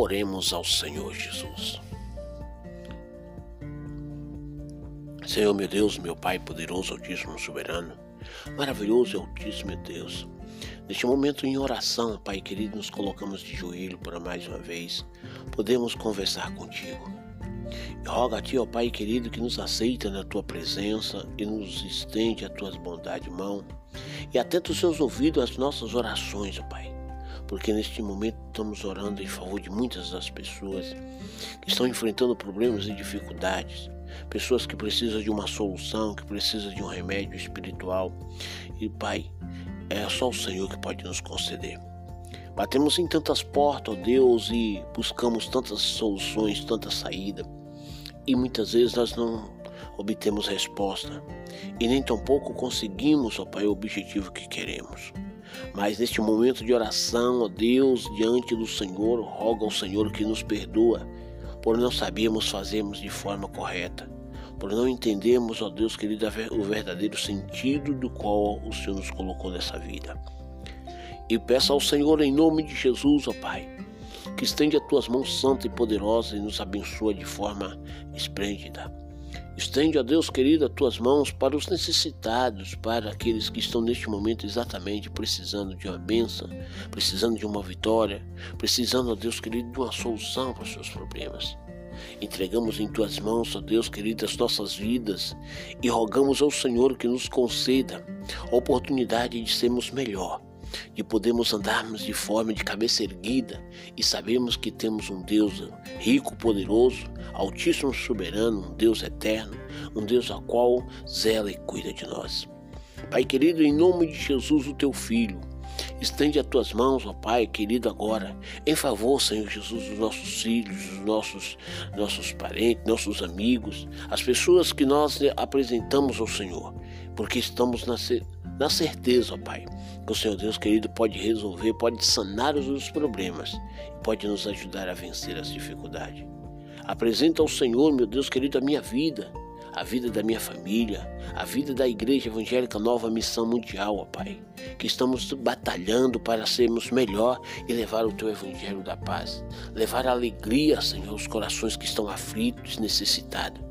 Oremos ao Senhor Jesus. Senhor meu Deus, meu Pai poderoso, altíssimo, soberano, maravilhoso e altíssimo Deus. Neste momento em oração, Pai querido, nos colocamos de joelho para mais uma vez podemos conversar contigo. E roga a Ti, ó Pai querido, que nos aceita na Tua presença e nos estende a Tuas bondades mão e atenta os Seus ouvidos às nossas orações, ó Pai. Porque neste momento estamos orando em favor de muitas das pessoas que estão enfrentando problemas e dificuldades pessoas que precisam de uma solução, que precisam de um remédio espiritual. E Pai, é só o Senhor que pode nos conceder. Batemos em tantas portas, ó Deus, e buscamos tantas soluções, tanta saída, e muitas vezes nós não obtemos resposta, e nem tampouco conseguimos, ó Pai, o objetivo que queremos. Mas neste momento de oração, ó Deus, diante do Senhor, roga ao Senhor que nos perdoa por não sabíamos fazermos de forma correta, por não entendermos, ó Deus querido, o verdadeiro sentido do qual o Senhor nos colocou nessa vida. E peço ao Senhor em nome de Jesus, ó Pai, que estende as tuas mãos santas e poderosas e nos abençoa de forma esplêndida. Estende, ó Deus querido, as tuas mãos para os necessitados, para aqueles que estão neste momento exatamente precisando de uma bênção, precisando de uma vitória, precisando, ó Deus querido, de uma solução para os seus problemas. Entregamos em tuas mãos, ó Deus querido, as nossas vidas e rogamos ao Senhor que nos conceda a oportunidade de sermos melhor de podermos andarmos de forma de cabeça erguida e sabemos que temos um Deus rico, poderoso, altíssimo, soberano, um Deus eterno, um Deus a qual zela e cuida de nós. Pai querido, em nome de Jesus, o teu Filho, Estende as tuas mãos, ó Pai querido, agora, em favor, Senhor Jesus, dos nossos filhos, dos nossos, nossos parentes, nossos amigos, as pessoas que nós apresentamos ao Senhor, porque estamos na, na certeza, ó Pai, que o Senhor Deus querido pode resolver, pode sanar os problemas e pode nos ajudar a vencer as dificuldades. Apresenta ao Senhor, meu Deus querido, a minha vida, a vida da minha família, a vida da Igreja Evangélica Nova Missão Mundial, ó Pai, que estamos batalhando para sermos melhor e levar o Teu Evangelho da paz, levar alegria, Senhor, aos corações que estão aflitos, necessitados.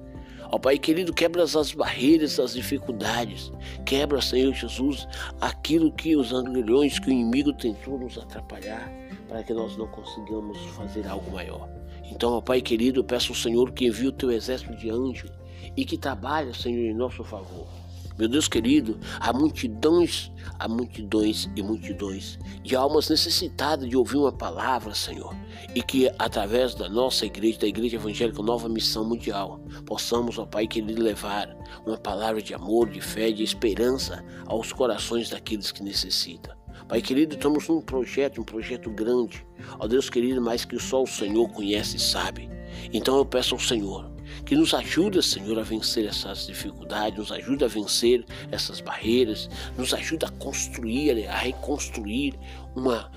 Ó Pai querido, quebra as barreiras, as dificuldades. Quebra, Senhor Jesus, aquilo que os angrilhões, que o inimigo tentou nos atrapalhar, para que nós não consigamos fazer algo maior. Então, ó Pai querido, eu peço ao Senhor que envie o teu exército de anjos e que trabalhe, Senhor, em nosso favor. Meu Deus querido, há multidões, há multidões e multidões de almas necessitadas de ouvir uma palavra, Senhor, e que através da nossa igreja, da Igreja Evangélica Nova Missão Mundial, possamos, ó Pai querido, levar uma palavra de amor, de fé, de esperança aos corações daqueles que necessitam. Pai querido, estamos num projeto, um projeto grande, ó Deus querido, mas que só o Senhor conhece e sabe. Então eu peço ao Senhor que nos ajuda, Senhor, a vencer essas dificuldades, nos ajuda a vencer essas barreiras, nos ajuda a construir, a reconstruir uma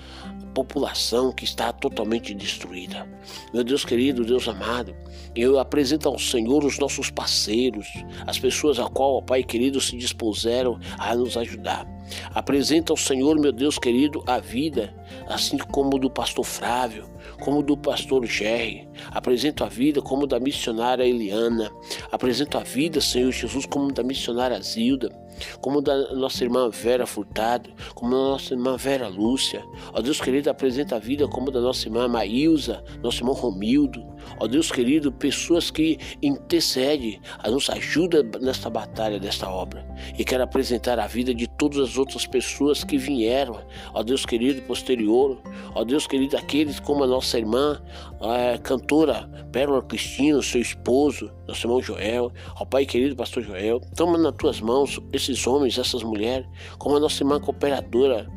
população que está totalmente destruída. Meu Deus querido, Deus amado, eu apresento ao Senhor os nossos parceiros, as pessoas a qual, ó Pai querido, se dispuseram a nos ajudar. Apresenta ao Senhor, meu Deus querido, a vida, assim como do pastor Flávio, como do pastor Jerry. Apresento a vida como da missionária Eliana. Apresento a vida, Senhor Jesus, como da missionária Zilda como da nossa irmã Vera Furtado, como da nossa irmã Vera Lúcia. Ó Deus querido, apresenta a vida como da nossa irmã Maílza, nosso irmão Romildo. Ó Deus querido, pessoas que intercedem, nos ajuda nesta batalha, desta obra. E quero apresentar a vida de todas as outras pessoas que vieram, ó Deus querido, posterior. Ó Deus querido, aqueles como a nossa irmã, a cantora Pérola Cristina, seu esposo, nosso irmão Joel, ó Pai querido, pastor Joel, toma nas tuas mãos esses homens, essas mulheres, como a nossa irmã cooperadora,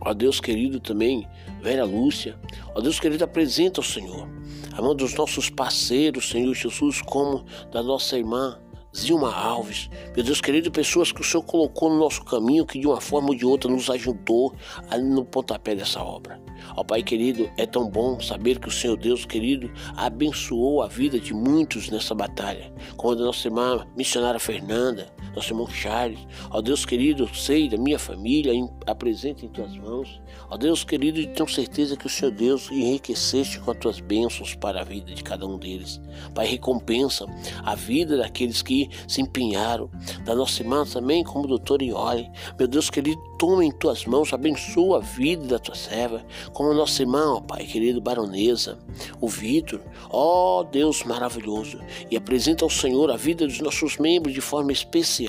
ó Deus querido também, Vera Lúcia, ó Deus querido, apresenta ao Senhor, a mão dos nossos parceiros, Senhor Jesus, como da nossa irmã Zilma Alves, meu Deus querido, pessoas que o Senhor colocou no nosso caminho, que de uma forma ou de outra nos ajudou no pontapé dessa obra. Ó Pai querido, é tão bom saber que o Senhor Deus querido abençoou a vida de muitos nessa batalha. Como a nossa irmã missionária Fernanda, nosso irmão Charles. Ó Deus querido, sei da minha família, apresenta em tuas mãos. Ó Deus querido, tenho certeza que o Senhor Deus enriqueceste com as tuas bênçãos para a vida de cada um deles. Pai, recompensa a vida daqueles que se empenharam. Da nossa irmã também, como doutor Iole. Meu Deus querido, toma em tuas mãos, abençoa a vida da tua serva, como nossa irmã, Pai querido, baronesa, o Vitor. Ó Deus maravilhoso, e apresenta ao Senhor a vida dos nossos membros de forma especial.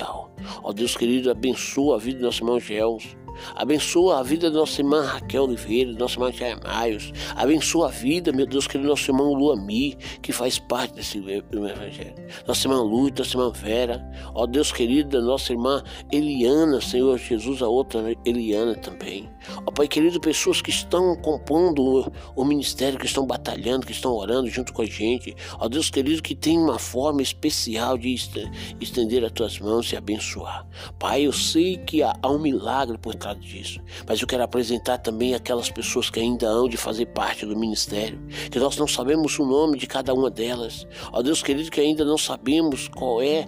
Ó Deus querido, abençoa a vida do nosso irmão Gels. Abençoa a vida da nossa irmã Raquel Oliveira, nossa irmã Tia Maios. Abençoa a vida, meu Deus, querido, nosso irmão Luami, que faz parte desse evangelho. Nossa irmã Luz, nossa irmã Vera. Ó Deus querido, da nossa irmã Eliana, Senhor Jesus, a outra Eliana também. Ó Pai querido, pessoas que estão compondo o, ministério, que estão batalhando, que estão orando junto com a gente. Ó Deus querido, que tem uma forma especial de estender as tuas mãos e abençoar. Pai, eu sei que há um milagre por trás disso. Mas eu quero apresentar também aquelas pessoas que ainda hão de fazer parte do ministério, que nós não sabemos o nome de cada uma delas. Ó Deus querido, que ainda não sabemos qual é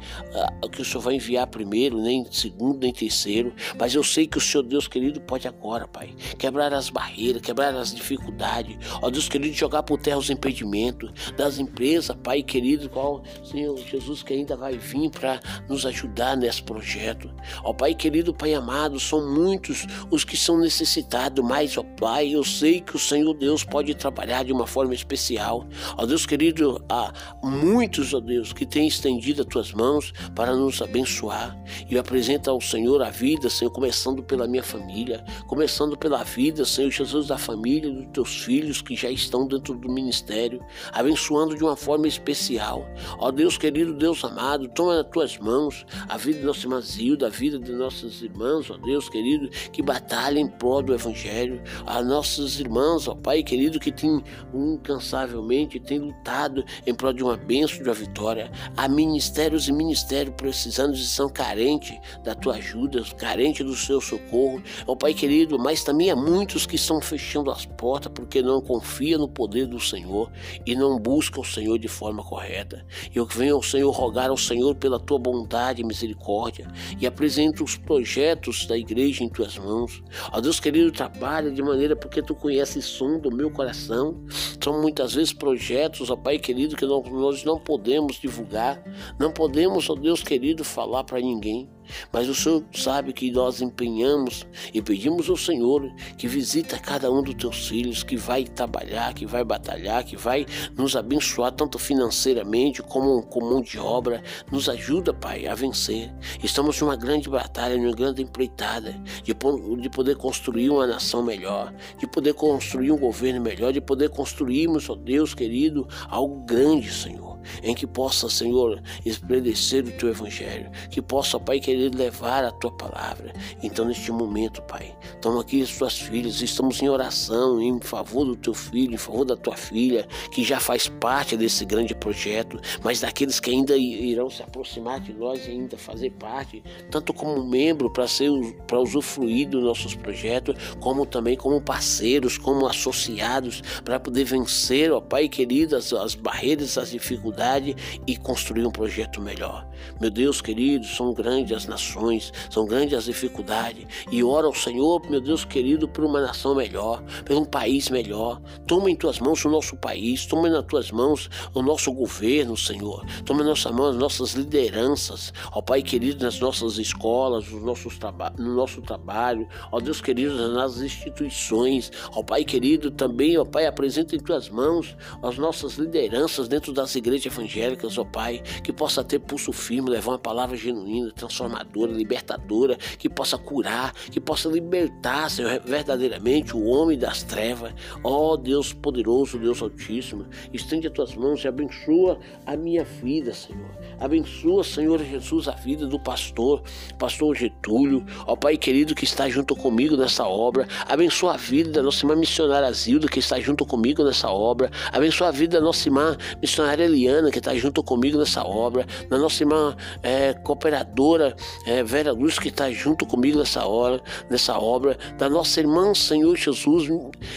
o que o Senhor vai enviar primeiro, nem segundo, nem terceiro. Mas eu sei que o Senhor, Deus querido, pode agora, Pai, quebrar as barreiras, quebrar as dificuldades. Ó Deus querido, jogar por terra os impedimentos das empresas, Pai querido, qual Senhor Jesus que ainda vai vir para nos ajudar nesse projeto. Ó Pai querido, Pai amado, são muitos os que são necessitados, mas, ó Pai, eu sei que o Senhor Deus pode trabalhar de uma forma especial. Ó Deus querido, há muitos, ó Deus, que têm estendido as tuas mãos para nos abençoar. E eu apresento ao Senhor a vida, Senhor, começando pela minha família, começando pela vida, Senhor Jesus, da família dos teus filhos que já estão dentro do ministério, abençoando de uma forma especial. Ó Deus querido, Deus amado, toma nas tuas mãos a vida do nosso irmã a vida de nossos irmãos, ó Deus querido, que batalham em prol do Evangelho, a nossos irmãos, ó Pai querido, que tem incansavelmente tem lutado em prol de uma bênção, de uma vitória. Há ministérios e ministérios precisando e são carentes da tua ajuda, carentes do seu socorro, ó Pai querido, mas também há muitos que estão fechando as portas porque não confiam no poder do Senhor e não buscam o Senhor de forma correta. Eu venho ao Senhor rogar ao Senhor pela tua bondade e misericórdia e apresento os projetos da igreja em tua tuas mãos. Ó Deus querido, trabalha de maneira porque tu conheces som do meu coração. São muitas vezes projetos, ó Pai querido, que nós não podemos divulgar, não podemos, ó Deus querido, falar para ninguém. Mas o Senhor sabe que nós empenhamos e pedimos ao Senhor que visita cada um dos teus filhos, que vai trabalhar, que vai batalhar, que vai nos abençoar tanto financeiramente como com mão de obra. Nos ajuda, Pai, a vencer. Estamos numa grande batalha, numa grande empreitada de, de poder construir uma nação melhor, de poder construir um governo melhor, de poder construirmos, ó Deus querido, algo grande, Senhor em que possa, Senhor, estabelecer o teu evangelho, que possa, Pai, querer levar a tua palavra. Então, neste momento, Pai, toma aqui as tuas filhas, estamos em oração em favor do teu filho, em favor da tua filha, que já faz parte desse grande projeto, mas daqueles que ainda irão se aproximar de nós e ainda fazer parte, tanto como membro para ser para usufruir dos nossos projetos, como também como parceiros, como associados, para poder vencer, ó Pai querido, as, as barreiras, as dificuldades dificuldade e construir um projeto melhor. Meu Deus querido, são grandes as nações, são grandes as dificuldades e ora ao Senhor, meu Deus querido, por uma nação melhor, por um país melhor. Toma em tuas mãos o nosso país, toma nas tuas mãos o nosso governo, Senhor. Toma em nossas mãos as nossas lideranças, ó Pai querido, nas nossas escolas, nos nossos no nosso trabalho, ó Deus querido, nas instituições, ó Pai querido, também, ó Pai, apresenta em tuas mãos as nossas lideranças dentro das igrejas evangélicas, ó Pai, que possa ter pulso firme, levar uma palavra genuína, transformadora, libertadora, que possa curar, que possa libertar, Senhor, verdadeiramente o homem das trevas. Ó Deus poderoso, Deus Altíssimo, estende as tuas mãos e abençoa a minha vida, Senhor. Abençoa, Senhor Jesus, a vida do pastor, pastor Getúlio, ó Pai querido que está junto comigo nessa obra. Abençoa a vida da nossa irmã missionária Zilda, que está junto comigo nessa obra. Abençoa a vida da nossa irmã missionária Eliana, que está junto comigo nessa obra, na nossa irmã é, cooperadora é, Vera Luz, que está junto comigo nessa hora, nessa obra, da nossa irmã Senhor Jesus,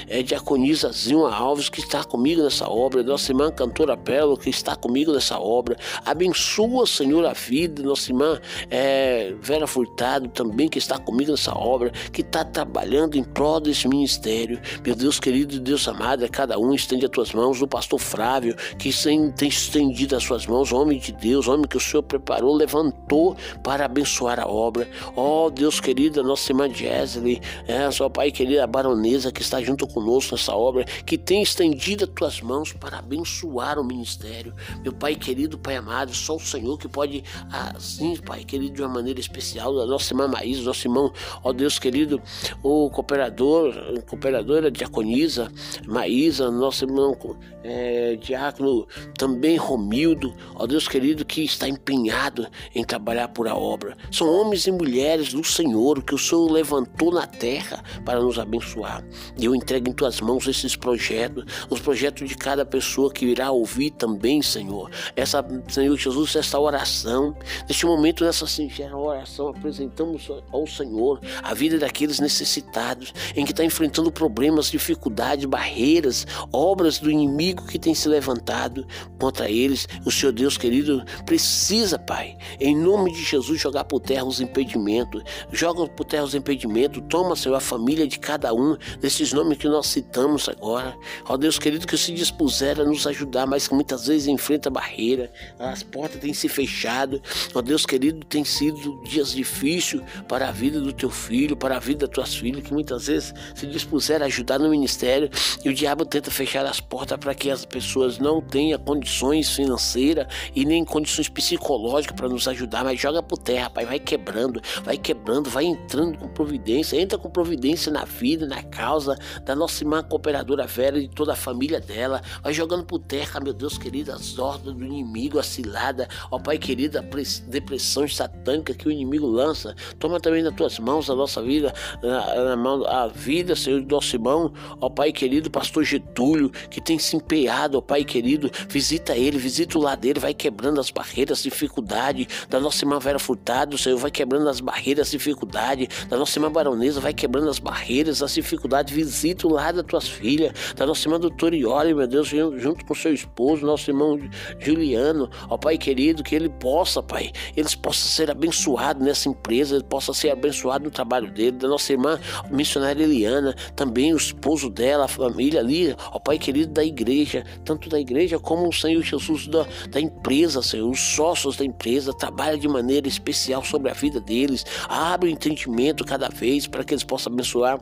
é, Diaconisa Zilma Alves, que está comigo nessa obra, nossa irmã Cantora Pérola, que está comigo nessa obra. Abençoa, Senhor, a vida, nossa irmã é, Vera Furtado também, que está comigo nessa obra, que está trabalhando em prol desse ministério. Meu Deus querido, Deus amado, é cada um estende as tuas mãos, o pastor Flávio, que tem estendido as suas mãos, homem de Deus, homem que o Senhor preparou, levantou para abençoar a obra. Ó oh, Deus querido, a nossa irmã Jesly, é, sua pai querido, a baronesa que está junto conosco nessa obra, que tem estendido as tuas mãos para abençoar o ministério. Meu pai querido, pai amado, só o Senhor que pode, assim, pai querido, de uma maneira especial, da nossa irmã Maísa, nosso irmão, ó Deus querido, o cooperador, cooperadora diaconisa, Maísa, nosso irmão é, diácono também Romildo, ó Deus querido, que está empenhado em trabalhar por a obra. São homens e mulheres do Senhor que o Senhor levantou na terra para nos abençoar. E eu entrego em tuas mãos esses projetos, os projetos de cada pessoa que irá ouvir também, Senhor. Essa, Senhor Jesus, essa oração, neste momento, nessa singela oração, apresentamos ao Senhor a vida daqueles necessitados, em que está enfrentando problemas, dificuldades, barreiras, obras do inimigo que tem se levantado contra eles. O Senhor Deus querido precisa, Pai, em nome de Jesus, jogar por terra os impedimentos. Joga por terra os impedimentos. Toma, Senhor, a família de cada um desses nomes que nós citamos agora. Ó Deus querido, que se dispuser a nos ajudar, mas que muitas vezes enfrenta barreira. As portas têm se fechado. Ó Deus querido, tem sido dias difíceis para a vida do teu filho, para a vida das tuas filhas, que muitas vezes se dispuser a ajudar no ministério e o diabo tenta fechar as portas para que as pessoas não tenham condições financeiras e nem condições psicológicas para nos ajudar, mas joga por terra, pai, vai quebrando, vai quebrando, vai entrando com providência, entra com providência na vida, na causa da nossa irmã cooperadora Vera e de toda a família dela, vai jogando por terra, meu Deus querido, as ordens do inimigo, a cilada, ó Pai querido, a depressão satânica que o inimigo lança, toma também nas tuas mãos a nossa vida, na, mão, a vida, Senhor, do nosso irmão, ó Pai querido, pastor Getúlio, que tem se empenhado, ó Pai querido, visita ele, visita o lado dele, vai quebrando as barreiras, dificuldade da nossa irmã Vera Furtado, Senhor, vai quebrando as barreiras, dificuldade da nossa irmã Baronesa, vai quebrando as barreiras, as dificuldades, visita o lado das tuas filhas, da nossa irmã doutora Ioli, meu Deus, junto com seu esposo, nosso irmão Juliano, ó Pai querido, que ele possa, Pai, eles possam ser abençoados nessa empresa, ele possa ser abençoado no trabalho dele, da nossa irmã missionária Eliana, também o esposo dela, a família ali, ó Pai querido da igreja, tanto da igreja como o Senhor Jesus da, da empresa, Senhor, os sócios da empresa, trabalha de maneira especial sobre a vida deles, abre o entendimento cada vez para que eles possam abençoar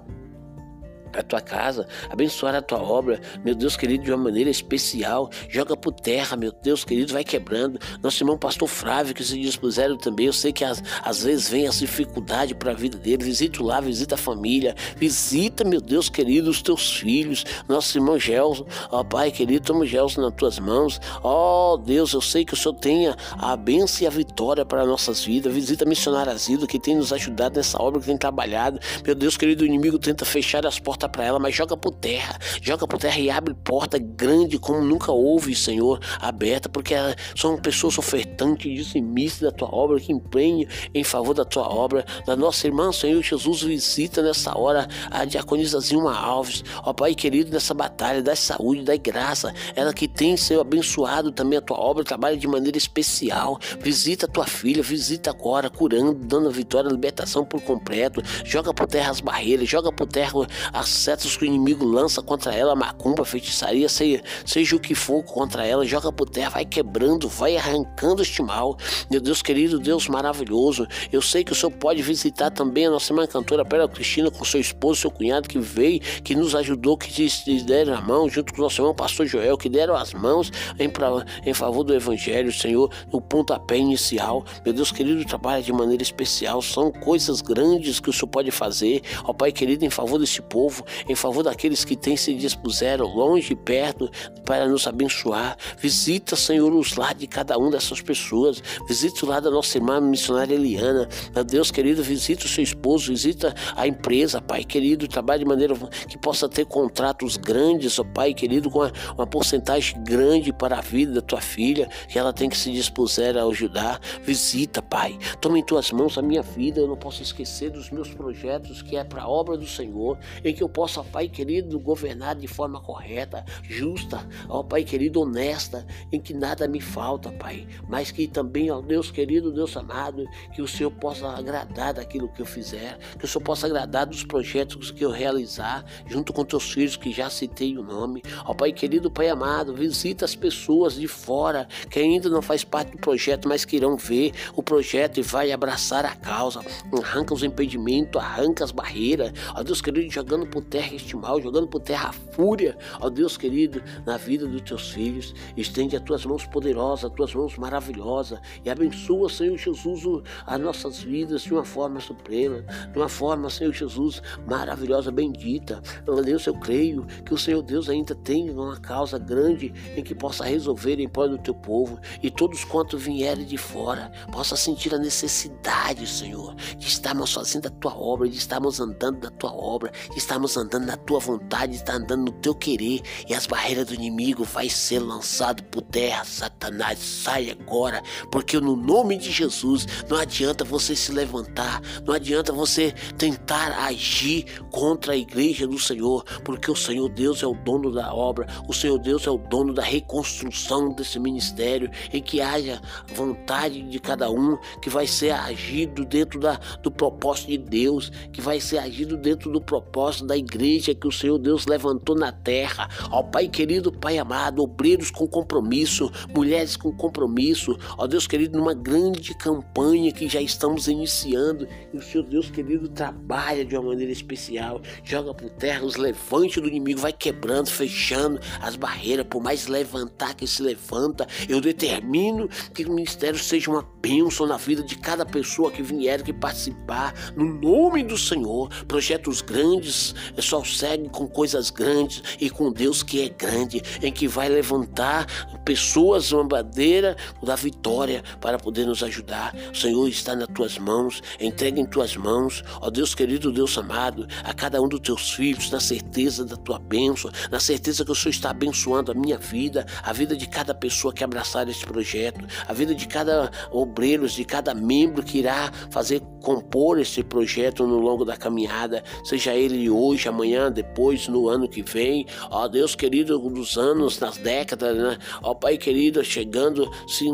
a tua casa, abençoar a tua obra, meu Deus querido, de uma maneira especial. Joga por terra, meu Deus querido, vai quebrando. Nosso irmão pastor Flávio, que se dispuseram também, eu sei que às, às vezes vem as dificuldades para a vida dele. Visita lá, visita a família, visita, meu Deus querido, os teus filhos. Nosso irmão Gelson, ó Pai querido, toma Gelson nas tuas mãos. Ó Deus, eu sei que o Senhor tenha a bênção e a vitória para nossas vidas. Visita a missionária Asilo, que tem nos ajudado nessa obra, que tem trabalhado. Meu Deus querido, o inimigo tenta fechar as portas para ela, mas joga por terra, joga por terra e abre porta grande como nunca houve, Senhor, aberta, porque são pessoas ofertantes, dizimistas da tua obra, que empenham em favor da tua obra, da nossa irmã, Senhor Jesus, visita nessa hora a diaconisa Zilma Alves, ó Pai querido, nessa batalha, da saúde, da graça, ela que tem, Senhor, abençoado também a tua obra, trabalha de maneira especial, visita a tua filha, visita agora, curando, dando a vitória, a libertação por completo, joga por terra as barreiras, joga por terra as setas que o inimigo lança contra ela, macumba, feitiçaria, seja, seja o que for contra ela, joga por terra, vai quebrando, vai arrancando este mal. Meu Deus querido, Deus maravilhoso, eu sei que o Senhor pode visitar também a nossa irmã cantora Pérola Cristina com seu esposo, seu cunhado que veio, que nos ajudou, que te deram a mão, junto com o nosso irmão pastor Joel, que deram as mãos em, pra, em favor do Evangelho, Senhor, no pontapé inicial. Meu Deus querido, trabalha de maneira especial, são coisas grandes que o Senhor pode fazer, ó Pai querido, em favor desse povo, em favor daqueles que têm se dispuseram, longe e perto, para nos abençoar. Visita, Senhor, os lares de cada uma dessas pessoas. Visita o lado da nossa irmã missionária Eliana. Meu Deus querido, visita o seu esposo, visita a empresa, Pai querido, trabalhe de maneira que possa ter contratos grandes, ó Pai querido, com uma, uma porcentagem grande para a vida da tua filha, que ela tem que se dispuser a ajudar. Visita, Pai. Toma em tuas mãos a minha vida, eu não posso esquecer dos meus projetos, que é para a obra do Senhor, em que eu possa, Pai querido, governar de forma correta, justa, ó Pai querido, honesta, em que nada me falta, Pai, mas que também, ó Deus querido, Deus amado, que o Senhor possa agradar daquilo que eu fizer, que o Senhor possa agradar dos projetos que eu realizar, junto com teus filhos que já citei o nome. Ó Pai querido, Pai amado, visita as pessoas de fora que ainda não faz parte do projeto, mas que irão ver o projeto e vai abraçar a causa. Arranca os impedimentos, arranca as barreiras. Ó Deus querido, jogando por terra este mal, jogando por terra a fúria. Ó Deus querido, na vida dos teus filhos, estende as tuas mãos poderosas, as tuas mãos maravilhosas e abençoa, Senhor Jesus, as nossas vidas de uma forma suprema, de uma forma, Senhor Jesus, maravilhosa, bendita. Ó Deus, eu creio que o Senhor Deus ainda tem uma causa grande em que possa resolver em prol do teu povo e todos quanto vierem de fora possa sentir a necessidade, Senhor, de estarmos fazendo a tua obra, de estarmos andando da tua obra, de estarmos andando na tua vontade, de estar andando no teu querer e as barreiras do inimigo vai ser lançado por terra, Satanás, sai agora, porque no nome de Jesus não adianta você se levantar, não adianta você tentar agir contra a igreja do Senhor, porque o Senhor Deus é o dono da obra, o Senhor Deus é o dono da reconstrução desse ministério, em que haja vontade de cada um, que vai ser agido dentro da, do propósito de Deus, que vai ser agido dentro do propósito da igreja que o Senhor Deus levantou na terra. Ó Pai querido, Pai amado, obreiros com compromisso, mulheres com compromisso, ó Deus querido, numa grande campanha que já estamos iniciando, e o Senhor Deus querido trabalha de uma maneira especial, joga por terra os levantes do inimigo, vai quebrando, fechando as barreiras, por mais levantar que se levanta, eu determino que o ministério seja uma bênção na vida de cada pessoa que vier, que participar, no nome do Senhor, projetos grandes, só segue com coisas grandes e com Deus que é grande, em que vai levantar pessoas uma bandeira da vitória para poder nos ajudar. O Senhor está nas tuas mãos, entrega em tuas mãos, ó Deus querido, Deus amado, a cada um dos teus filhos, na certeza da tua bênção, na certeza que o Senhor está abençoando a minha vida, a vida de cada pessoa que abraçar esse projeto, a vida de cada obreiro, de cada membro que irá fazer compor esse projeto no longo da caminhada, seja ele hoje, amanhã, depois, no ano que vem, ó Deus querido, dos anos, nas décadas, né? Ó Pai querido, chegando, sim,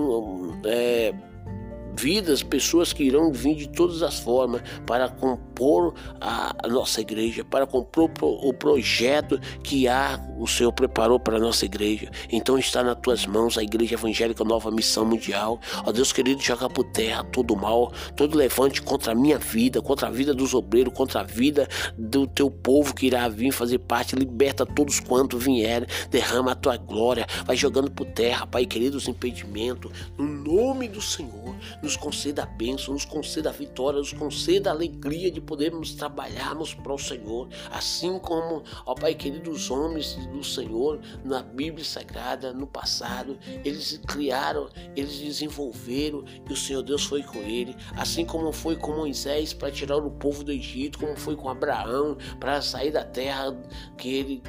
é, vidas, pessoas que irão vir de todas as formas para compor a, nossa igreja, para compor o projeto que há, o Senhor preparou para a nossa igreja. Então está nas tuas mãos a Igreja Evangélica Nova Missão Mundial. Ó Deus querido, joga por terra todo mal, todo levante contra a minha vida, contra a vida dos obreiros, contra a vida do teu povo que irá vir fazer parte. Liberta todos quanto vierem, derrama a tua glória, vai jogando por terra, Pai querido, os impedimentos, no nome do Senhor nos conceda a bênção, nos conceda a vitória, nos conceda a alegria de podermos trabalharmos para o Senhor, assim como, ó Pai querido, os homens do Senhor na Bíblia Sagrada, no passado, eles criaram, eles desenvolveram e o Senhor Deus foi com ele, assim como foi com Moisés para tirar o povo do Egito, como foi com Abraão para sair da terra que ele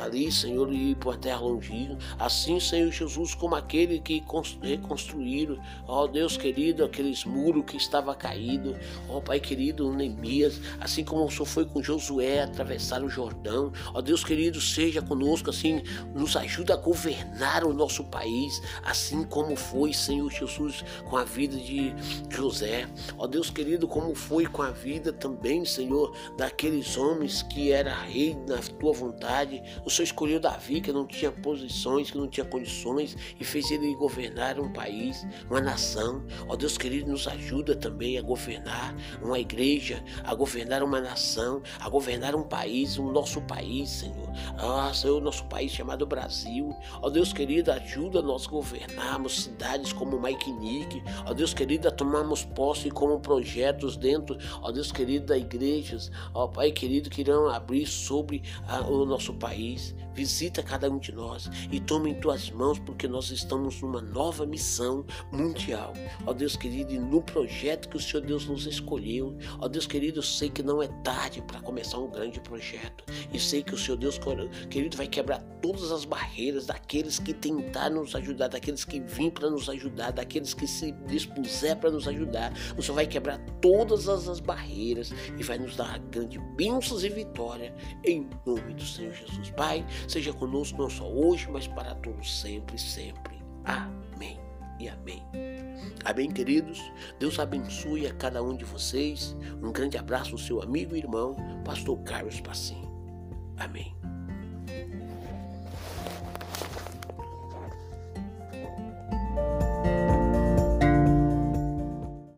ali, Senhor, e ir para a terra longínqua, assim, Senhor Jesus, como aquele que reconstruíram, ó Deus querido, aqueles muros que estava caído. Ó Pai querido, Neemias, assim como o Senhor foi com Josué atravessar o Jordão. Ó Deus querido, seja conosco, assim, nos ajuda a governar o nosso país, assim como foi, Senhor Jesus, com a vida de José. Ó Deus querido, como foi com a vida também, Senhor, daqueles homens que era rei na tua vontade. O Senhor escolheu Davi, que não tinha posições, que não tinha condições, e fez ele governar um país, uma nação. Ó Deus Deus querido, nos ajuda também a governar uma igreja, a governar uma nação, a governar um país, o nosso país, Senhor. Ah, Senhor, nosso país chamado Brasil. Ó Deus querido, ajuda nós a governarmos cidades como Maikinique. Ó Deus querido, a tomarmos posse como projetos dentro, ó Deus querido, da igrejas. Ó Pai querido, que irão abrir sobre a, o nosso país. Visita cada um de nós e toma em tuas mãos, porque nós estamos numa nova missão mundial. Ó Deus querido, e no projeto que o Senhor Deus nos escolheu. Ó Deus querido, eu sei que não é tarde para começar um grande projeto. E sei que o Senhor Deus querido vai quebrar todas as barreiras daqueles que tentaram nos ajudar, daqueles que vêm para nos ajudar, daqueles que se dispuser para nos ajudar. O Senhor vai quebrar todas as barreiras e vai nos dar grande bênçãos e vitória em nome do Senhor Jesus. Pai, seja conosco não só hoje, mas para todos sempre, sempre. Amém e amém. Tá Amém, queridos? Deus abençoe a cada um de vocês. Um grande abraço, seu amigo e irmão, Pastor Carlos Passim. Amém.